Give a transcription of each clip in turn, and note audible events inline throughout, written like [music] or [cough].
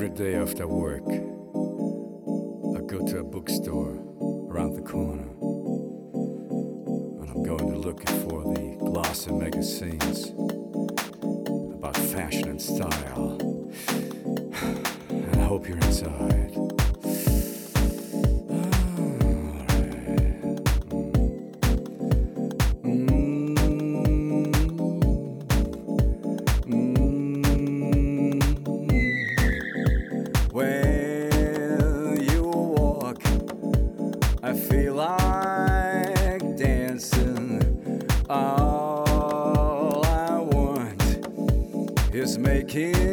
Every day after work, I go to a bookstore around the corner. And I'm going to look for the glossy magazines about fashion and style. [sighs] And I hope you're inside. I feel like dancing. All I want is making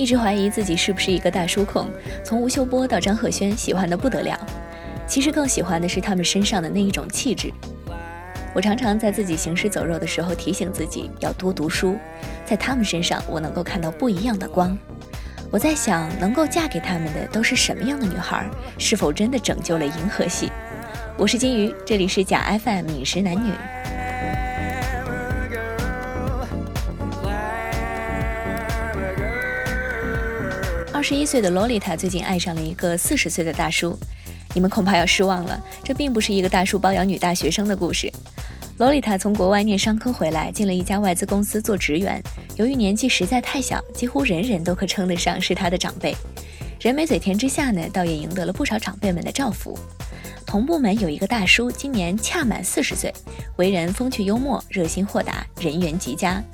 一直怀疑自己是不是一个大叔控，从吴秀波到张赫宣，喜欢的不得了。其实更喜欢的是他们身上的那一种气质。我常常在自己行尸走肉的时候提醒自己要多读书，在他们身上我能够看到不一样的光。我在想，能够嫁给他们的都是什么样的女孩？是否真的拯救了银河系？我是金鱼，这里是假 FM 饮食男女。二十一岁的洛丽塔最近爱上了一个四十岁的大叔，你们恐怕要失望了，这并不是一个大叔包养女大学生的故事。洛丽塔从国外念商科回来，进了一家外资公司做职员。由于年纪实在太小，几乎人人都可称得上是她的长辈。人美嘴甜之下呢，倒也赢得了不少长辈们的照拂。同部门有一个大叔，今年恰满四十岁，为人风趣幽默、热心豁达，人缘极佳。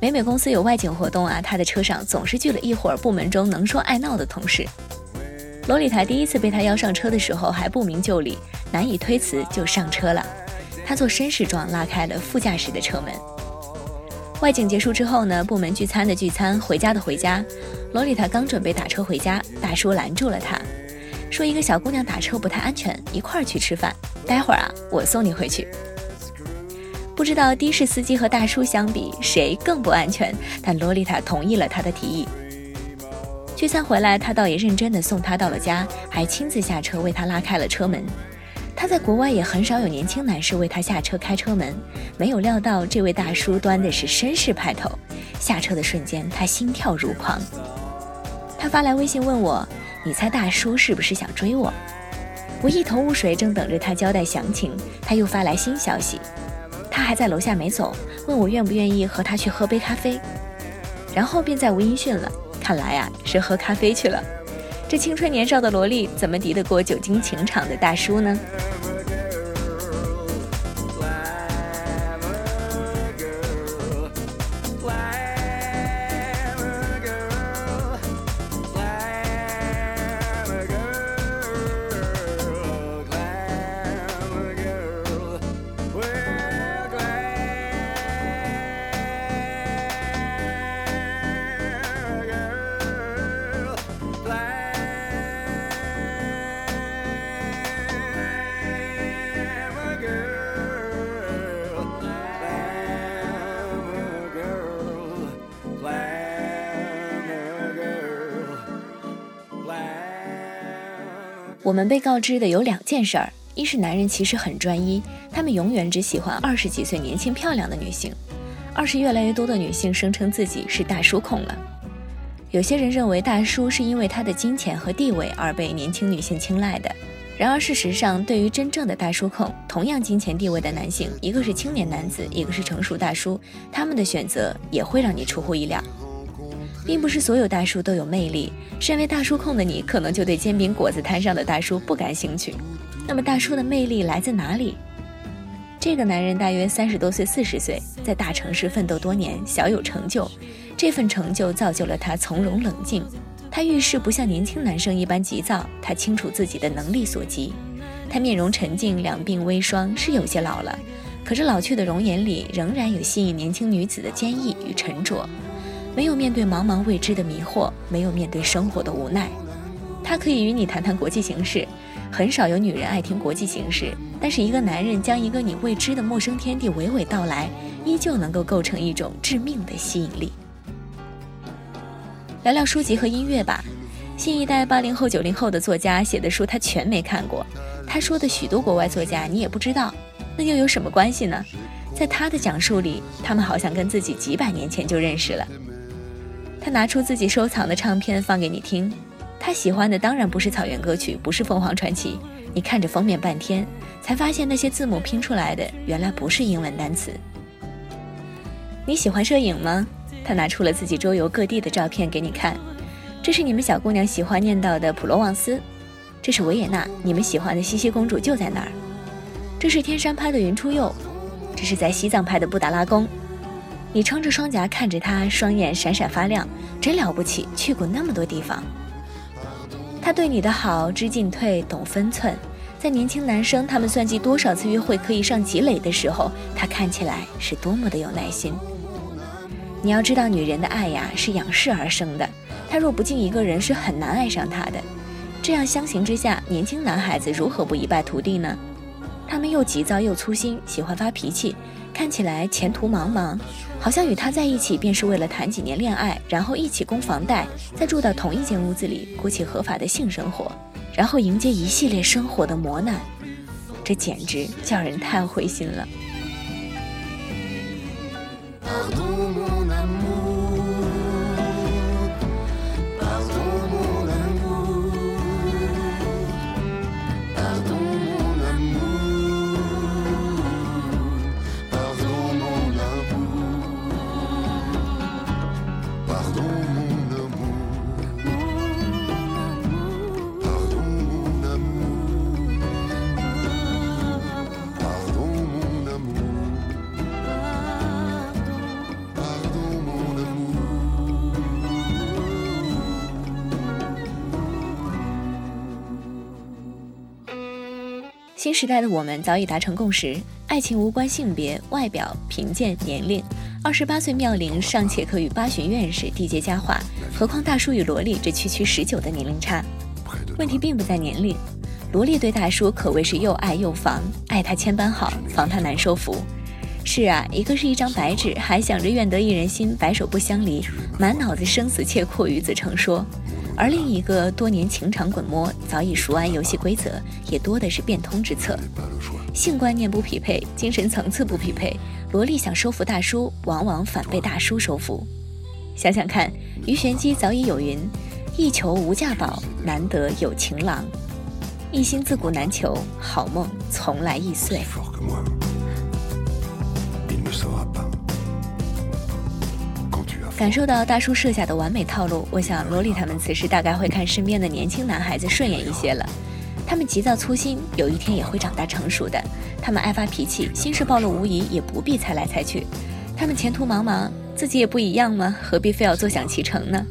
每每公司有外景活动啊，他的车上总是聚了一伙儿部门中能说爱闹的同事。洛丽塔第一次被他邀上车的时候还不明就里，难以推辞就上车了。他做绅士状拉开了副驾驶的车门。外景结束之后呢，部门聚餐的聚餐，回家的回家。洛丽塔刚准备打车回家，大叔拦住了她，说一个小姑娘打车不太安全，一块儿去吃饭。待会儿啊，我送你回去。不知道的士司机和大叔相比谁更不安全，但洛丽塔同意了他的提议。聚餐回来，他倒也认真地送她到了家，还亲自下车为她拉开了车门。他在国外也很少有年轻男士为他下车开车门，没有料到这位大叔端的是绅士派头。下车的瞬间，他心跳如狂。他发来微信问我：“你猜大叔是不是想追我？”我一头雾水，正等着他交代详情，他又发来新消息。还在楼下没走，问我愿不愿意和他去喝杯咖啡，然后便再无音讯了。看来啊、是喝咖啡去了。这青春年少的萝莉怎么敌得过久经情场的大叔呢？我们被告知的有两件事儿：一是男人其实很专一，他们永远只喜欢二十几岁年轻漂亮的女性；二是越来越多的女性声称自己是大叔控了。有些人认为大叔是因为他的金钱和地位而被年轻女性青睐的，然而事实上，对于真正的大叔控，同样金钱地位的男性，一个是青年男子，一个是成熟大叔，他们的选择也会让你出乎意料。并不是所有大叔都有魅力，身为大叔控的你，可能就对煎饼果子摊上的大叔不感兴趣。那么大叔的魅力来自哪里？这个男人大约三十多岁、四十岁，在大城市奋斗多年，小有成就。这份成就造就了他从容冷静，他遇事不像年轻男生一般急躁，他清楚自己的能力所及。他面容沉静，两鬓微霜，是有些老了，可是老去的容颜里仍然有吸引年轻女子的坚毅与沉着。没有面对茫茫未知的迷惑，没有面对生活的无奈。他可以与你谈谈国际形势，很少有女人爱听国际形势，但是一个男人将一个你未知的陌生天地娓娓道来，依旧能够构成一种致命的吸引力。聊聊书籍和音乐吧。新一代八零后、九零后的作家写的书，他全没看过。他说的许多国外作家，你也不知道，那又有什么关系呢？在他的讲述里，他们好像跟自己几百年前就认识了。他拿出自己收藏的唱片放给你听，他喜欢的当然不是草原歌曲，不是凤凰传奇。你看着封面半天，才发现那些字母拼出来的原来不是英文单词。你喜欢摄影吗？他拿出了自己周游各地的照片给你看，这是你们小姑娘喜欢念叨的普罗旺斯，这是维也纳，你们喜欢的茜茜公主就在那儿。这是天山拍的云出岫，这是在西藏拍的布达拉宫。你撑着双颊看着他，双眼闪闪发亮，真了不起，去过那么多地方。他对你的好知进退，懂分寸，在年轻男生他们算计多少次约会可以上积累的时候，他看起来是多么的有耐心。你要知道，女人的爱呀是仰视而生的。她若不敬一个人，是很难爱上他的。这样相形之下，年轻男孩子如何不一败涂地呢？他们又急躁又粗心，喜欢发脾气，看起来前途茫茫，好像与他在一起便是为了谈几年恋爱，然后一起供房贷，再住到同一间屋子里，过起合法的性生活，然后迎接一系列生活的磨难。这简直叫人太灰心了。新时代的我们早已达成共识：爱情无关性别、外表、贫贱、年龄。二十八岁妙龄尚且可与八旬院士缔结佳话，何况大叔与萝莉这区区十九的年龄差？问题并不在年龄，萝莉对大叔可谓是又爱又防，爱他千般好，防他难收服。是啊，一个是一张白纸，还想着愿得一人心，白首不相离，满脑子生死契阔，与子成说。而另一个多年情场滚摸，早已熟谙游戏规则，也多的是变通之策。性观念不匹配，精神层次不匹配，萝莉想收服大叔，往往反被大叔收服。想想看，鱼玄机早已有云：“一求无价宝，难得有情郎；一心自古难求，好梦从来易碎。”感受到大叔设下的完美套路，我想萝莉他们此时大概会看身边的年轻男孩子顺眼一些了。他们急躁粗心，有一天也会长大成熟的。他们爱发脾气，心事暴露无遗，也不必猜来猜去。他们前途茫茫，自己也不一样吗？何必非要坐享其成呢？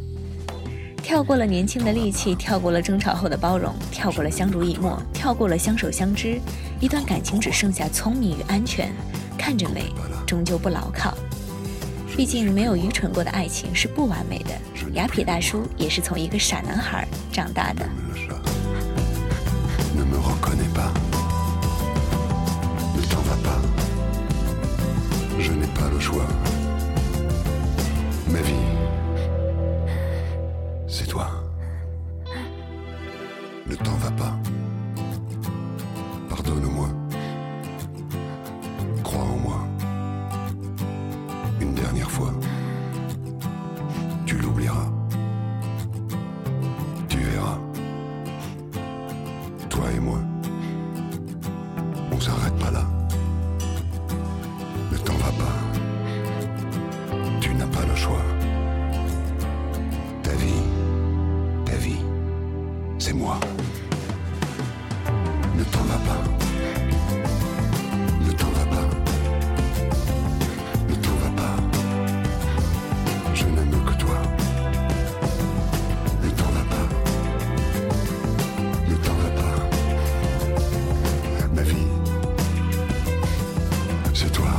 跳过了年轻的戾气，跳过了争吵后的包容，跳过了相濡以沫，跳过了相守相知，一段感情只剩下聪明与安全。看着美，终究不牢靠。毕竟，没有愚蠢过的爱情是不完美的。雅痞大叔也是从一个傻男孩长大的。Ne t'en va pas. Ne t'en va pas. Ne t'en va pas. Je n'aime que toi. Ne t'en va pas. Ne t'en va pas. Ma vie, c'est toi.